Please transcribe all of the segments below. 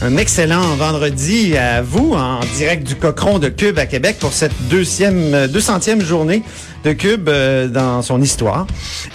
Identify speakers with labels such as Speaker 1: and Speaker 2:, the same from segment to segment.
Speaker 1: Un excellent vendredi à vous en direct du Cochon de Cube à Québec pour cette deuxième, 200e journée de Cube euh, dans son histoire.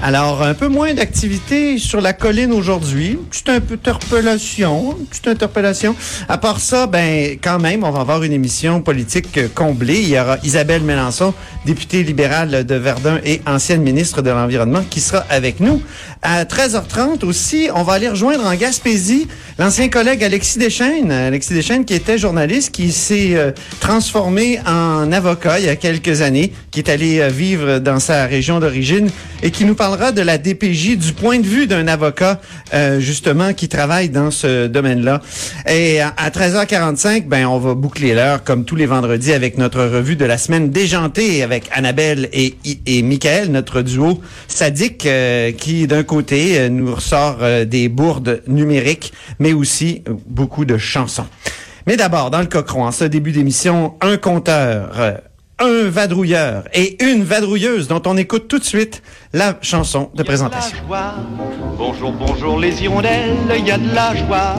Speaker 1: Alors, un peu moins d'activité sur la colline aujourd'hui. Petite interpellation, petite interpellation. À part ça, ben, quand même, on va avoir une émission politique euh, comblée. Il y aura Isabelle Mélenchon, députée libérale de Verdun et ancienne ministre de l'Environnement, qui sera avec nous. À 13h30 aussi, on va aller rejoindre en Gaspésie l'ancien collègue Alexis Alexis Deschaines qui était journaliste, qui s'est euh, transformé en avocat il y a quelques années, qui est allé vivre dans sa région d'origine et qui nous parlera de la DPJ du point de vue d'un avocat euh, justement qui travaille dans ce domaine-là. Et à, 13h45, ben on va boucler l'heure comme tous les vendredis avec notre revue de la semaine déjantée avec Annabelle et, et Michael, notre duo sadique euh, qui d'un côté euh, nous ressort des bourdes numériques mais aussi beaucoup de chansons. Mais d'abord, dans le cochon, en ce début d'émission, un compteur un vadrouilleur et une vadrouilleuse dont on écoute tout de suite la chanson de présentation.
Speaker 2: Bonjour, bonjour les hirondelles, il y a de la joie.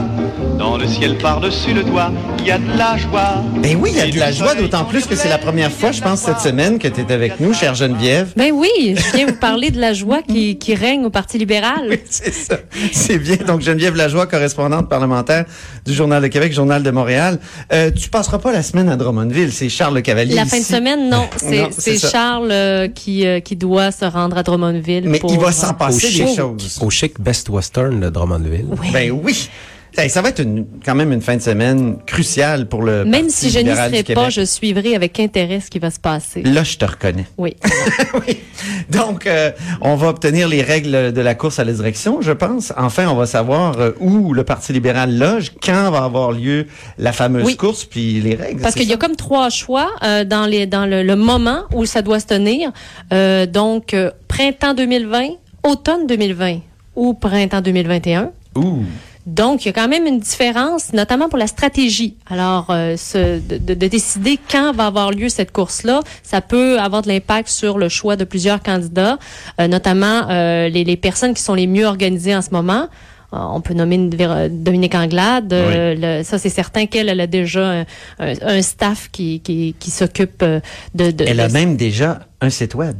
Speaker 2: Dans le ciel par-dessus le toit, il y a de la joie.
Speaker 1: Ben oui, il y a de la joie, d'autant plus que c'est la première fois, je pense, cette semaine que tu es avec nous, chère Geneviève.
Speaker 3: Ben oui, je viens vous parler de la joie qui, qui règne au Parti libéral.
Speaker 1: Oui, c'est ça. C'est bien. Donc, Geneviève Lajoie, correspondante parlementaire du Journal de Québec, Journal de Montréal. Euh, tu passeras pas la semaine à Drummondville, c'est Charles Cavalier.
Speaker 3: La fin de semaine, non. C'est Charles euh, qui, euh, qui doit se rendre à Drummondville
Speaker 1: mais il va s'en passer des choses.
Speaker 4: Au chic Best Western de Drummondville.
Speaker 1: Ben oui. Ça va être quand même une fin de semaine cruciale pour le
Speaker 3: Même si je n'y serai pas, je suivrai avec intérêt ce qui va se passer.
Speaker 1: Là, je te reconnais.
Speaker 3: Oui.
Speaker 1: oui. Donc, euh, on va obtenir les règles de la course à la direction, je pense. Enfin, on va savoir euh, où le Parti libéral loge, quand va avoir lieu la fameuse course, puis les règles.
Speaker 3: Parce qu'il y a comme trois choix euh, dans, les, dans le, le, moment où ça doit se tenir. donc, printemps 2020, automne 2020 ou printemps 2021.
Speaker 1: Ouh.
Speaker 3: Donc, il y a quand même une différence, notamment pour la stratégie. Alors, euh, ce, de, de, décider quand va avoir lieu cette course-là, ça peut avoir de l'impact sur le choix de plusieurs candidats, euh, notamment euh, les, les, personnes qui sont les mieux organisées en ce moment. On peut nommer Dominique Anglade. ça, c'est certain qu'elle a déjà un, staff qui, qui, qui s'occupe de, de,
Speaker 1: Elle a même déjà un site web.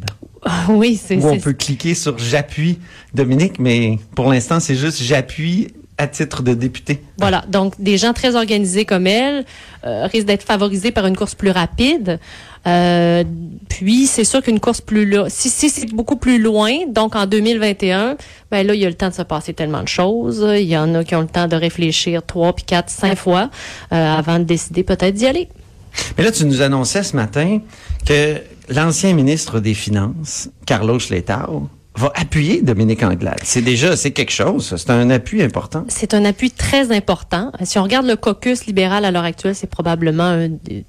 Speaker 3: Oui, c'est
Speaker 1: Où on peut cliquer sur J'appuie Dominique, mais pour l'instant, c'est juste J'appuie à titre de député.
Speaker 3: Voilà, donc des gens très organisés comme elle euh, risquent d'être favorisés par une course plus rapide. Euh, puis c'est sûr qu'une course plus là, si, si c'est beaucoup plus loin, donc en 2021, ben là il y a le temps de se passer tellement de choses. Il y en a qui ont le temps de réfléchir trois puis quatre, cinq fois euh, avant de décider peut-être d'y aller.
Speaker 1: Mais là tu nous annonçais ce matin que l'ancien ministre des Finances, Carlos Letao, va appuyer Dominique Anglade. C'est déjà, c'est quelque chose. C'est un appui important.
Speaker 3: C'est un appui très important. Si on regarde le caucus libéral à l'heure actuelle, c'est probablement un des,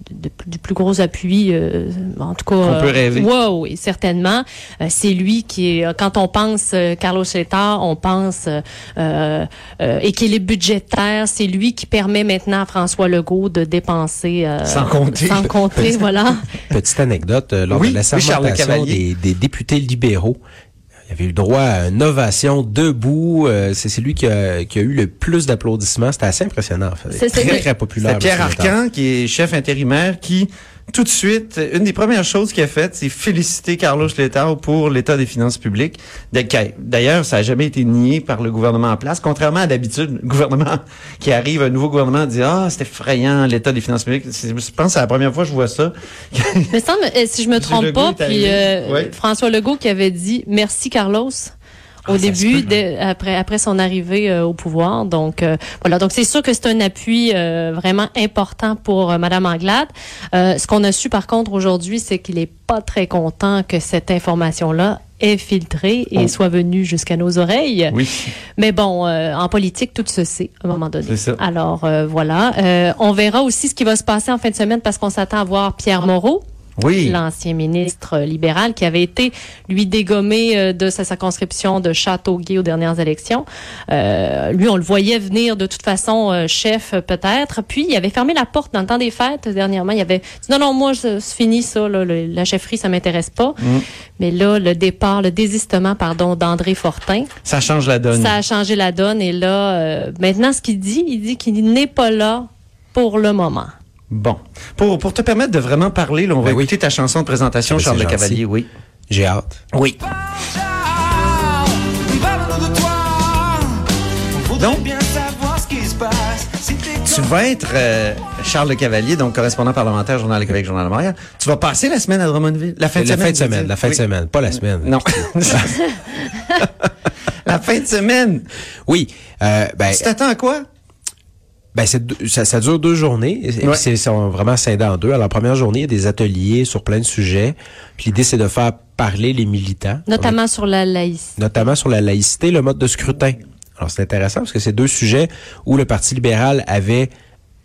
Speaker 3: du plus gros appui, euh, en tout cas.
Speaker 1: On peut rêver.
Speaker 3: Euh, oui, certainement. Euh, c'est lui qui est, quand on pense Carlos Chetard, on pense équilibre budgétaire. C'est lui qui permet maintenant à François Legault de dépenser.
Speaker 1: sans compter.
Speaker 3: Sans compter, voilà.
Speaker 4: Petite anecdote, lors de la des, des députés libéraux, il avait eu droit à une ovation debout. Euh, c'est lui qui a, qui a, eu le plus d'applaudissements. C'était assez impressionnant. En fait.
Speaker 1: C'est très, très populaire. C'est Pierre Arcan, qui est chef intérimaire, qui tout de suite, une des premières choses qu'il a faites, c'est féliciter Carlos Letao pour l'état des finances publiques. D'ailleurs, ça n'a jamais été nié par le gouvernement en place, contrairement à d'habitude, le gouvernement qui arrive, un nouveau gouvernement dit ah c'est effrayant l'état des finances publiques. Je pense que c'est la première fois que je vois ça.
Speaker 3: Mais semble, euh, si je me trompe pas, puis euh, François Legault qui avait dit merci Carlos au ah, début, après après son arrivée euh, au pouvoir. Donc euh, voilà, donc c'est sûr que c'est un appui euh, vraiment important pour Madame Anglade. ce qu'on a su par contre aujourd'hui, c'est qu'il est pas très content que cette information-là est filtrée et oh. soit venue jusqu'à nos oreilles.
Speaker 1: Oui.
Speaker 3: Mais bon, en politique, tout se sait à un moment donné. Ça. Alors voilà, on verra aussi ce qui va se passer en fin de semaine parce qu'on s'attend à voir Pierre Moreau
Speaker 1: oui.
Speaker 3: l'ancien ministre libéral qui avait été lui dégommé euh, de sa circonscription de Châteauguay aux dernières élections. Euh, lui, on le voyait venir de toute façon euh, chef peut-être. Puis il avait fermé la porte dans le temps des fêtes dernièrement. Il avait dit non non moi c'est fini ça la chefferie ça m'intéresse pas. Mm. Mais là le départ le désistement pardon d'André Fortin.
Speaker 1: Ça change la donne.
Speaker 3: Ça a changé la donne et là maintenant ce qu'il dit il dit qu'il n'est pas là pour le moment.
Speaker 1: Bon. Pour, pour te permettre de vraiment parler, on va ben écouter ta chanson de présentation, ah, ben, Charles Le Cavalier, oui.
Speaker 4: J'ai hâte.
Speaker 1: Oui. Donc, tu vas être euh, Charles Le Cavalier, donc correspondant parlementaire, Journal de Québec, Journal de Montréal. Tu vas passer la semaine à Drummondville?
Speaker 4: La fin de semaine? La fin de semaine, la fin de semaine, pas la semaine.
Speaker 1: Non. la fin de semaine?
Speaker 4: Oui. Euh, ben,
Speaker 1: tu t'attends à quoi?
Speaker 4: Ben, ça, ça, dure deux journées. Et c'est vraiment scindé en deux. Alors, la première journée, il y a des ateliers sur plein de sujets. Puis l'idée, c'est de faire parler les militants.
Speaker 3: Notamment sur la laïcité.
Speaker 4: Notamment sur la laïcité, le mode de scrutin. Alors, c'est intéressant parce que c'est deux sujets où le Parti libéral avait,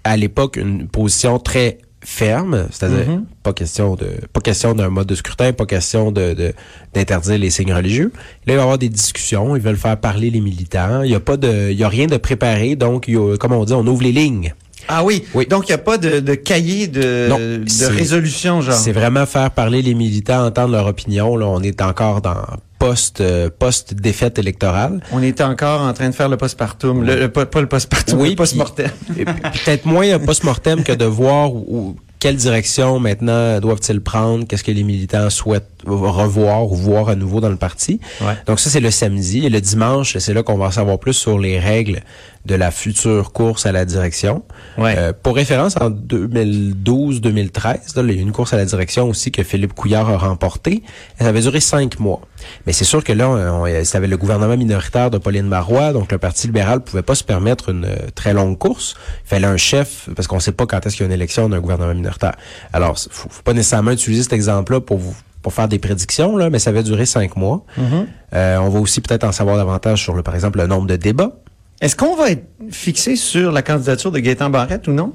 Speaker 4: à l'époque, une position très ferme, c'est-à-dire mm-hmm. pas question de pas question d'un mode de scrutin, pas question de d'interdire les signes religieux. Là, il va y avoir des discussions, ils veulent faire parler les militants. Il y a pas de il y a rien de préparé, donc il y a, comme on dit, on ouvre les lignes.
Speaker 1: Ah oui. oui. Donc, il n'y a pas de, de cahier de, de résolution, genre.
Speaker 4: C'est vraiment faire parler les militants, entendre leur opinion. Là, on est encore dans post euh, post défaite électorale.
Speaker 1: On est encore en train de faire le postpartum, le, pas, le postpartum, oui, le post-mortem.
Speaker 4: Peut-être moins un post-mortem que de voir où, quelle direction maintenant doivent-ils prendre? Qu'est-ce que les militants souhaitent revoir ou voir à nouveau dans le parti? Donc ça, c'est le samedi. Et le dimanche, c'est là qu'on va en savoir plus sur les règles de la future course à la direction. Euh, pour référence, en 2012-2013, il y a une course à la direction aussi que Philippe Couillard a remportée. Elle avait duré cinq mois. Mais c'est sûr que là, c'était le gouvernement minoritaire de Pauline Marois, donc le Parti libéral pouvait pas se permettre une euh, très longue course. Il fallait un chef, parce qu'on sait pas quand est-ce qu'il y a une élection d'un gouvernement minoritaire. Alors, faut, faut pas nécessairement utiliser cet exemple-là pour vous pour faire des prédictions, là, mais ça va durer cinq mois. Mm-hmm. Euh, on va aussi peut-être en savoir davantage sur, le, par exemple, le nombre de débats.
Speaker 1: Est-ce qu'on va être fixé sur la candidature de Gaétan Barrette ou non?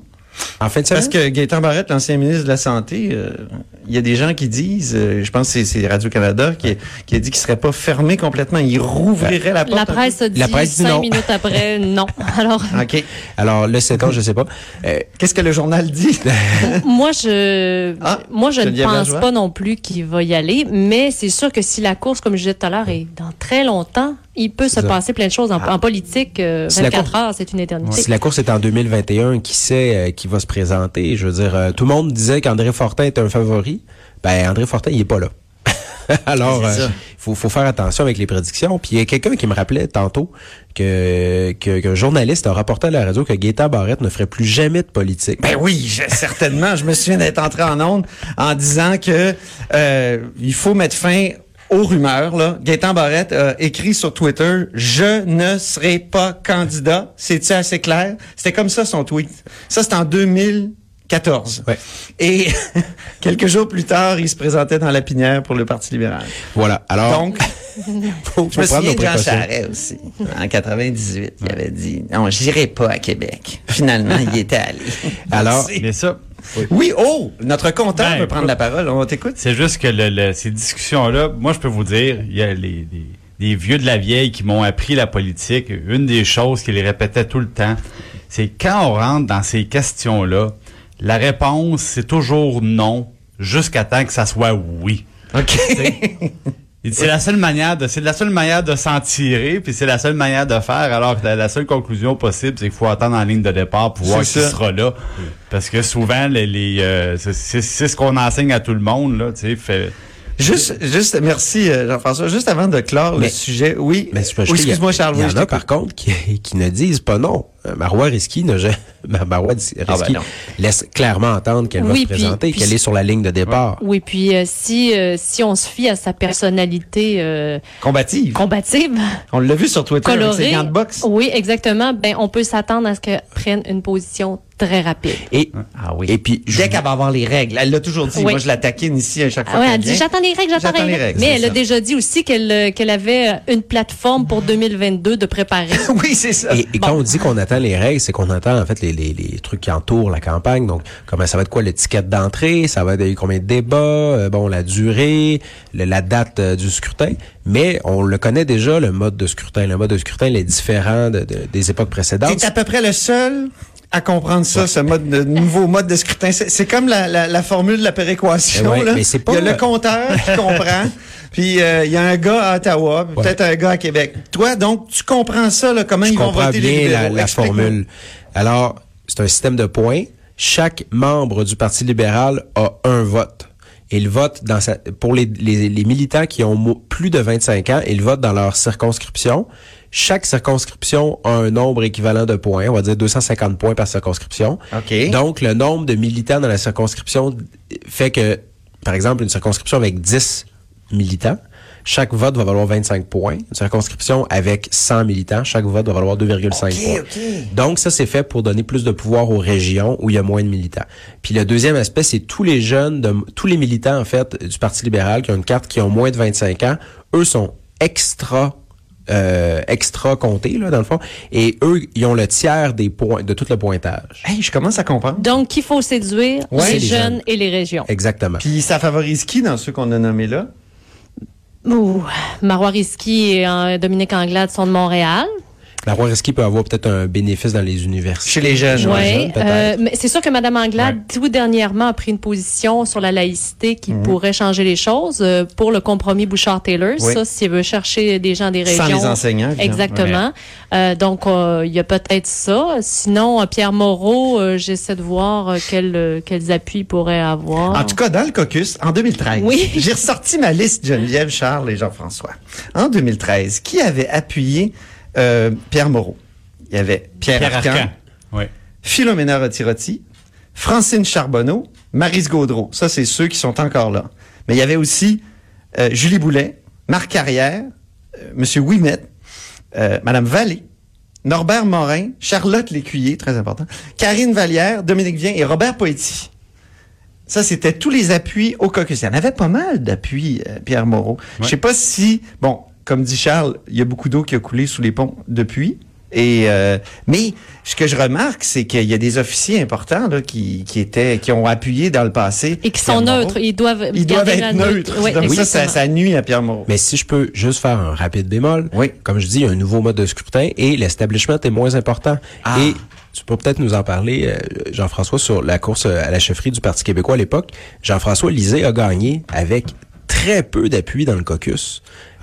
Speaker 4: En fait,
Speaker 1: Parce que Gaétan Barrette, l'ancien ministre de la Santé, euh, il y a des gens qui disent, euh, je pense que c'est Radio-Canada qui, a dit qu'il serait pas fermé complètement, il rouvrirait la porte.
Speaker 3: La presse a dit la presse cinq minutes après, non. Alors,
Speaker 4: OK. Alors, le 7 ans, je sais pas.
Speaker 1: Euh, Qu'est-ce que le journal dit?
Speaker 3: moi, je, ah, moi, je ne pense pas non plus qu'il va y aller, mais c'est sûr que si la course, comme je disais tout à l'heure, est dans très longtemps, il peut se passer plein de choses. En, ah. politique, 24 heures, c'est une éternité.
Speaker 4: Si la course est en 2021, qui sait qui va se présenter? Je veux dire, tout le monde disait qu'André Fortin était un favori ben André Fortin, il est pas là. Alors, il euh, faut, faire attention avec les prédictions. Puis il y a quelqu'un qui me rappelait tantôt que qu'un journaliste a rapporté à la radio que Gaétan Barrette ne ferait plus jamais de politique.
Speaker 1: Ben oui, certainement. je me souviens d'être entré en onde en disant que euh, il faut mettre fin aux rumeurs. Là. Gaétan Barrette a écrit sur Twitter « Je ne serai pas candidat ». C'est-tu assez clair? C'était comme ça son tweet. Ça, c'est en 2000 14.
Speaker 4: Ouais.
Speaker 1: Et quelques jours plus tard, il se présentait dans la pinière pour le Parti libéral.
Speaker 4: Voilà. Alors.
Speaker 1: Donc, je me souviens de Jean Charest aussi. En 98, il avait dit non, j'irai pas à Québec. Finalement, il était allé.
Speaker 4: Alors,
Speaker 5: mais ça.
Speaker 1: Oui. oh, notre compteur ben, veut prendre la parole. On t'écoute.
Speaker 5: C'est juste que le, ces discussions-là, moi, je peux vous dire, il y a les, les vieux de la vieille qui m'ont appris la politique. Une des choses qu'ils répétaient tout le temps, c'est quand on rentre dans ces questions-là, la réponse, c'est toujours non, jusqu'à temps que ça soit oui.
Speaker 1: OK.
Speaker 5: Il dit, C'est la seule manière de, c'est la seule manière de s'en tirer, puis c'est la seule manière de faire. Alors que la, la seule conclusion possible, c'est qu'il faut attendre en ligne de départ pour voir qui
Speaker 1: ça.
Speaker 5: sera là. Parce que souvent, les, les, euh, c'est- c'est c'est ce qu'on enseigne à tout le monde là. Tu sais, fait.
Speaker 1: Juste, juste, merci euh, Jean-François. Juste avant de clore le sujet, oui.
Speaker 4: Mais
Speaker 1: excuse-moi
Speaker 4: il y a-
Speaker 1: Charles.
Speaker 4: Il y en
Speaker 1: je
Speaker 4: a par contre qui, qui ne disent pas non. Euh, Marois Risky ne jamais- Marois Risky
Speaker 1: Ah ben non.
Speaker 4: laisse clairement entendre qu'elle va se
Speaker 3: puis-
Speaker 4: présenter, qu'elle est sur la ligne de départ.
Speaker 3: Oui, puis euh, si euh, si on se fie à sa personnalité euh,
Speaker 1: Combative.
Speaker 3: combative,
Speaker 1: On l'a vu sur Twitter avec ses
Speaker 3: colorée,
Speaker 1: gants de boxe.
Speaker 3: oui, exactement, ben on peut s'attendre à ce qu'elle prenne une position très rapide.
Speaker 4: Et,
Speaker 1: Ah oui.
Speaker 4: et puis, je
Speaker 1: Dès qu'elle va avoir les règles, elle l'a toujours dit.
Speaker 3: Oui.
Speaker 1: Moi, je la taquine ici à chaque fois.
Speaker 3: Ah ouais,
Speaker 1: qu'elle
Speaker 3: elle dit j'attends les règles, j'attends les, règles. Mais
Speaker 1: c'est
Speaker 3: elle
Speaker 1: ça.
Speaker 3: a déjà dit aussi qu'elle euh, qu'elle avait euh, une plateforme pour 2022 de préparer.
Speaker 1: oui, c'est ça.
Speaker 4: Et, et quand on dit qu'on attend les règles, c'est qu'on attend en fait les, les, les trucs qui entourent la campagne. Donc, comment ça va être quoi l'étiquette d'entrée, ça va être combien de débats, euh, bon la durée, le- la date euh, du scrutin. Mais on le connaît déjà le mode de scrutin. Le mode de scrutin il est différent de, de- des époques précédentes.
Speaker 1: T'es à peu près le seul à comprendre ça, ce mode de, nouveau mode de scrutin. C'est comme la, la, la formule de la péréquation.
Speaker 4: Eh ouais,
Speaker 1: là.
Speaker 4: mais c'est pas-
Speaker 1: Il y a le compteur qui comprend, puis euh, il y a un gars à Ottawa,
Speaker 4: Ouais.
Speaker 1: peut-être un gars à Québec. Toi, donc, tu comprends ça, là, comment
Speaker 4: Je
Speaker 1: ils vont
Speaker 4: comprends
Speaker 1: voter les
Speaker 4: bien la,
Speaker 1: libéraux.
Speaker 4: la
Speaker 1: Explique-moi.
Speaker 4: formule. Alors, c'est un système de points. Chaque membre du Parti libéral a un vote. Il vote dans sa, pour les, les, les militants qui ont plus de 25 ans, ils votent dans leur circonscription. Chaque circonscription a un nombre équivalent de points, on va dire 250 points par circonscription.
Speaker 1: OK.
Speaker 4: Donc, le nombre de militants dans la circonscription fait que, par exemple, une circonscription avec 10 militants, chaque vote va valoir 25 points. Une circonscription avec 100 militants, chaque vote va valoir 2,5 points. Donc, ça, c'est fait pour donner plus de pouvoir aux régions où il y a moins de militants. Puis le deuxième aspect, c'est tous les jeunes, de, tous les militants, en fait, du Parti libéral qui ont une carte qui ont moins de 25 ans, eux sont extra euh, extra comptés, là, dans le fond. Et eux, ils ont le tiers des points, de tout le pointage.
Speaker 1: Hey, je commence à comprendre.
Speaker 3: Donc, qu'il faut séduire
Speaker 1: Ouais,
Speaker 3: les,
Speaker 4: les
Speaker 3: jeunes
Speaker 4: jeunes.
Speaker 3: et les régions.
Speaker 4: Exactement.
Speaker 1: Puis ça favorise qui dans ceux qu'on a nommés là?
Speaker 3: Ouh, Marois Risky et euh, Dominique Anglade sont de Montréal.
Speaker 4: La roi Risky peut avoir peut-être un bénéfice dans les universités?
Speaker 1: Chez les jeunes.
Speaker 3: Oui, euh, mais c'est sûr que Mme Anglade, tout dernièrement, a pris une position sur la laïcité qui pourrait changer les choses euh, pour le compromis Bouchard-Taylor.
Speaker 1: Oui.
Speaker 3: Ça, s'il veut chercher des gens des
Speaker 1: Sans
Speaker 3: régions.
Speaker 1: les enseignants, évidemment.
Speaker 3: Exactement. Euh, donc, euh, il y a peut-être ça. Sinon, euh, Pierre Moreau, euh, j'essaie de voir euh, quels, euh, quels appuis il pourrait avoir.
Speaker 1: En tout cas, dans le caucus, en 2013,
Speaker 3: Oui.
Speaker 1: j'ai ressorti ma liste Geneviève, Charles et Jean-François. En 2013, qui avait appuyé euh, Pierre Moreau? Il y avait Pierre,
Speaker 5: Pierre
Speaker 1: Arcan,
Speaker 5: Arcan. Oui.
Speaker 1: Philomena Rotirotti, Francine Charbonneau, Marise Gaudreau. Ça, c'est ceux qui sont encore là. Mais il y avait aussi euh, Julie Boulet, Marc Carrière, euh, Monsieur Ouimet, euh, Madame Vallée, Norbert Morin, Charlotte Lécuyer, très important, Karine Vallière, Dominique Vien et Robert Poetti. Ça, c'était tous les appuis au caucus. Il y en avait pas mal d'appuis, euh, Pierre Moreau. Je sais pas si, bon, comme dit Charles, il y a beaucoup d'eau qui a coulé sous les ponts depuis. Et euh, mais ce que je remarque, c'est qu'il y a des officiers importants là, qui, qui étaient, qui ont appuyé dans le passé.
Speaker 3: Et qui sont
Speaker 1: Moreau.
Speaker 3: neutres. Ils doivent,
Speaker 1: Ils doivent être
Speaker 3: la
Speaker 1: neutres.
Speaker 3: Oui,
Speaker 1: Donc ça, ça nuit à Pierre Moreau.
Speaker 4: Mais si je peux juste faire un rapide bémol,
Speaker 1: Oui.
Speaker 4: comme je dis, il y a un nouveau mode de scrutin et l'establishment est moins important.
Speaker 1: Ah.
Speaker 4: Et tu peux peut-être nous en parler, euh, Jean-François, sur la course euh, à la chefferie du Parti québécois à l'époque. Jean-François Lisée a gagné avec très peu d'appui dans le caucus.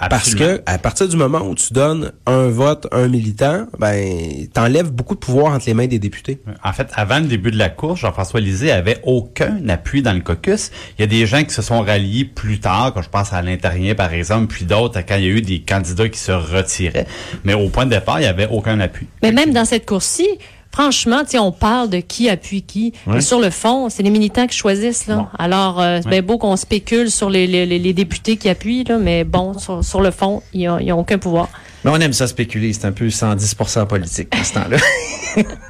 Speaker 4: Parce
Speaker 5: Absolument.
Speaker 4: que à partir du moment où tu donnes un vote, un militant, ben t'enlèves beaucoup de pouvoir entre les mains des députés.
Speaker 5: En fait, avant le début de la course, Jean-François Lisée avait aucun appui dans le caucus. Il y a des gens qui se sont ralliés plus tard, quand je pense à l'intérieur par exemple, puis d'autres quand il y a eu des candidats qui se retiraient. Mais au point de départ, il y avait aucun appui.
Speaker 3: Mais même dans cette course-ci, franchement, tu sais, on parle de qui appuie qui.
Speaker 1: Ouais.
Speaker 3: Mais sur le fond, c'est les militants qui choisissent. Là. Alors, euh, c'est bien beau qu'on spécule sur les, les, les- les députés qui appuient, là, mais bon, sur, sur le fond, ils n'ont aucun pouvoir.
Speaker 1: Mais on aime ça spéculer, c'est un peu 110% politique à ce temps-là.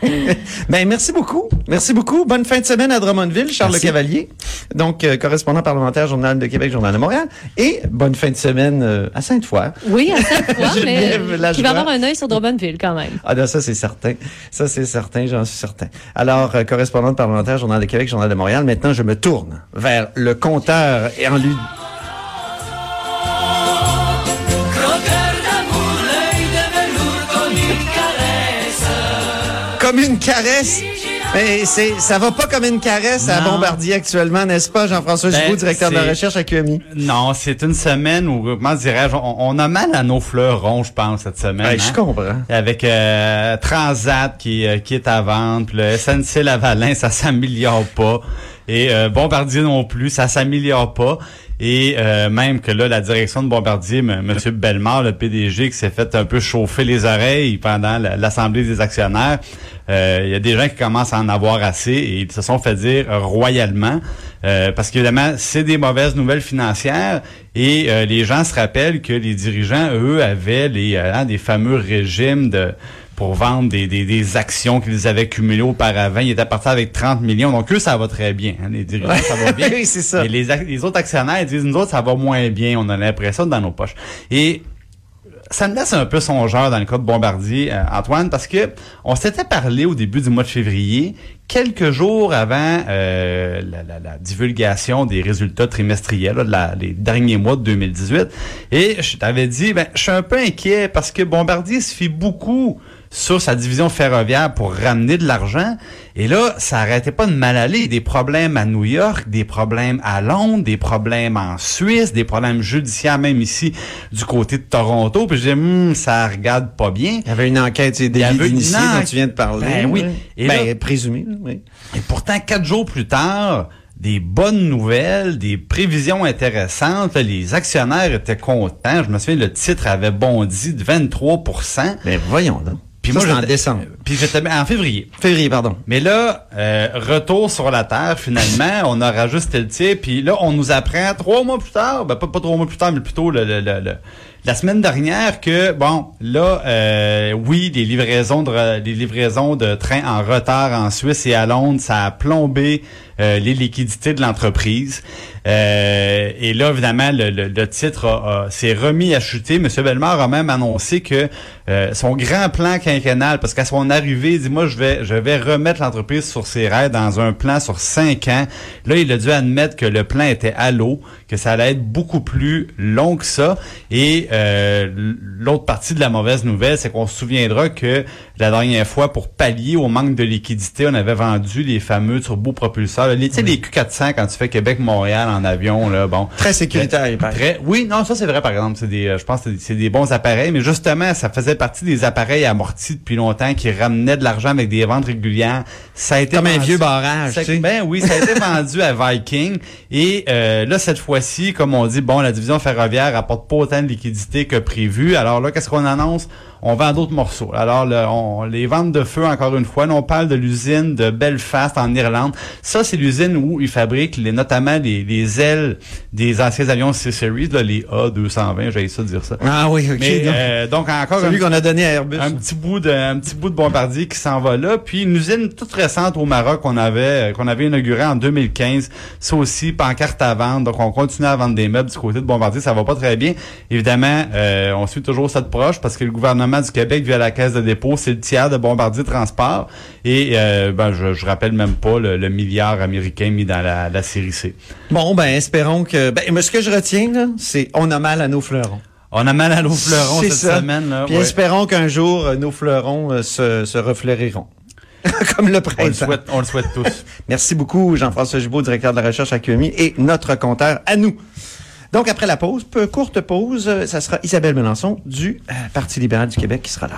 Speaker 1: ben merci beaucoup. Merci beaucoup. Bonne fin de semaine à Drummondville, Charles
Speaker 4: Merci.
Speaker 1: Le Cavalier, donc euh, correspondant parlementaire Journal de Québec, Journal de Montréal et bonne fin de semaine euh, à Sainte-Foy.
Speaker 3: Oui, à fois, mais
Speaker 1: Lajoie.
Speaker 3: va avoir un œil sur Drummondville quand même.
Speaker 1: Ah non, ça c'est certain. Ça c'est certain, j'en suis certain. Alors, euh, correspondante parlementaire, Journal de Québec, Journal de Montréal, maintenant je me tourne vers le compteur et en lui... Comme une caresse. Mais c'est, ça va pas comme une caresse à. Bombardier actuellement, n'est-ce pas, Jean-François
Speaker 5: Ben,
Speaker 1: directeur de recherche à QMI?
Speaker 5: Non, c'est une semaine où, comment dirais-je, on, on a mal à nos fleurons, je pense, cette semaine. Hein.
Speaker 1: je comprends.
Speaker 5: Avec euh, Transat qui, euh, qui est à vendre, puis le SNC Lavalin, ça s'améliore pas. Et euh, Bombardier non plus, ça s'améliore pas. Et euh, même que là, la direction de Bombardier, M. Bellemare, le PDG, qui s'est fait un peu chauffer les oreilles pendant la- l'Assemblée des actionnaires, euh, il y a des gens qui commencent à en avoir assez et ils se sont fait dire royalement. euh, parce qu'évidemment, c'est des mauvaises nouvelles financières et euh, les gens se rappellent que les dirigeants, eux, avaient les euh, hein, des fameux régimes de pour vendre des, des, des actions qu'ils avaient cumulées auparavant. Ils étaient partis avec 30 millions. Donc, eux, ça va très bien. hein, les dirigeants, ça va bien.
Speaker 1: Oui, c'est ça.
Speaker 5: Et les, les autres actionnaires ils disent, nous autres, ça va moins bien. On a l'impression dans nos poches. Et ça me laisse un peu songeur dans le cas de Bombardier, euh, Antoine, parce que on s'était parlé au début du mois de février, quelques jours avant euh, la, la- la divulgation des résultats trimestriels là, de la- les derniers mois de 2018, et je t'avais dit, ben, je suis un peu inquiet parce que Bombardier se fie beaucoup sur sa division ferroviaire pour ramener de l'argent. Et là, ça arrêtait pas de mal aller. Des problèmes à New York, des problèmes à Londres, des problèmes en Suisse, des problèmes judiciaires même ici du côté de Toronto. Puis je disais, Hum, ça regarde pas bien.
Speaker 1: Il y avait une enquête d'initiés dont tu viens de parler.
Speaker 5: Ben oui. Et
Speaker 1: ben,
Speaker 5: là-
Speaker 1: présumé, oui.
Speaker 5: Et pourtant, quatre jours plus tard, des bonnes nouvelles, des prévisions intéressantes. Les actionnaires étaient contents. Je me souviens, le titre avait bondi de 23%
Speaker 1: Ben, voyons donc.
Speaker 5: Puis moi,
Speaker 1: en décembre.
Speaker 5: Puis j'étais en février.
Speaker 1: Février, pardon.
Speaker 5: Mais là, euh, retour sur la Terre, finalement, on a rajusté le tir, puis là, on nous apprend trois mois plus tard, ben pas, pas trois mois plus tard, mais plutôt le, le- le- le- la semaine dernière que, bon, là, euh, oui, les livraisons de les livraisons de trains en retard en Suisse et à Londres, ça a plombé euh, les liquidités de l'entreprise. Euh, et là, évidemment, le, le- le titre a- a- s'est remis à chuter. Monsieur Bellemare a même annoncé que euh, son grand plan quinquennal, parce qu'à son arrivée, il dit moi je vais je vais remettre l'entreprise sur ses rails dans un plan sur cinq ans. Là, il a dû admettre que le plan était à l'eau, que ça allait être beaucoup plus long que ça. Et euh, l'autre partie de la mauvaise nouvelle, c'est qu'on se souviendra que la dernière fois, pour pallier au manque de liquidité, on avait vendu les fameux turbopropulseurs, tu sais, les Q400 quand tu fais Québec-Montréal en avion, là, bon.
Speaker 1: Très sécuritaire, il paraît.
Speaker 5: Très, oui, non, ça c'est vrai par exemple, c'est des, euh, je pense que c'est des- bons appareils, mais justement, ça faisait partie des appareils amortis depuis longtemps qui ramenaient de l'argent avec des ventes régulières. Ça a été
Speaker 1: Comme un vieux barrage,
Speaker 5: Ça-
Speaker 1: tu sais.
Speaker 5: Ben oui, ça a été vendu à Viking et euh, là cette fois-ci, comme on dit, bon, la division ferroviaire apporte pas autant de liquidités que prévu. Alors là, qu'est-ce qu'on annonce? On vend d'autres morceaux. Alors le- on- les ventes de feu, encore une fois, là, on parle de l'usine de Belfast en Irlande. Ça, c'est l'usine où ils fabriquent les, notamment les, les ailes des anciens avions C-Series, là, les A220, j'ai ça de dire ça.
Speaker 1: Ah oui, OK.
Speaker 5: Mais
Speaker 1: donc,
Speaker 5: euh, donc encore
Speaker 1: celui
Speaker 5: un-
Speaker 1: qu'on a donné à Airbus.
Speaker 5: un petit bout de un petit bout de bombardier qui s'en va là puis une usine toute récente au Maroc qu'on avait euh, qu'on avait inaugurée en 2015 ça aussi pancarte à vendre donc on continue à vendre des meubles du côté de bombardier ça va pas très bien évidemment euh, on suit toujours ça de proche parce que le gouvernement du Québec via la caisse de dépôt c'est le tiers de bombardier transport et euh, ben je, je rappelle même pas le, le milliard américain mis dans la, la série C
Speaker 1: Bon, ben, espérons que... Ben, mais ce que je retiens, c'est on a mal à nos fleurons.
Speaker 5: on a mal à nos fleurons cette
Speaker 1: ça.
Speaker 5: semaine là
Speaker 1: Puis
Speaker 5: ouais.
Speaker 1: espérons qu'un jour, euh, nos fleurons euh, se, se refleuriront. Comme le
Speaker 5: on le
Speaker 1: printemps.
Speaker 5: souhaite on le souhaite tous
Speaker 1: Merci beaucoup, Jean-François Gibault, directeur de la recherche à QMI, et notre compteur à nous. Donc, après la pause, peu courte pause, euh, ça sera Isabelle Melançon du euh, Parti libéral du Québec qui sera là.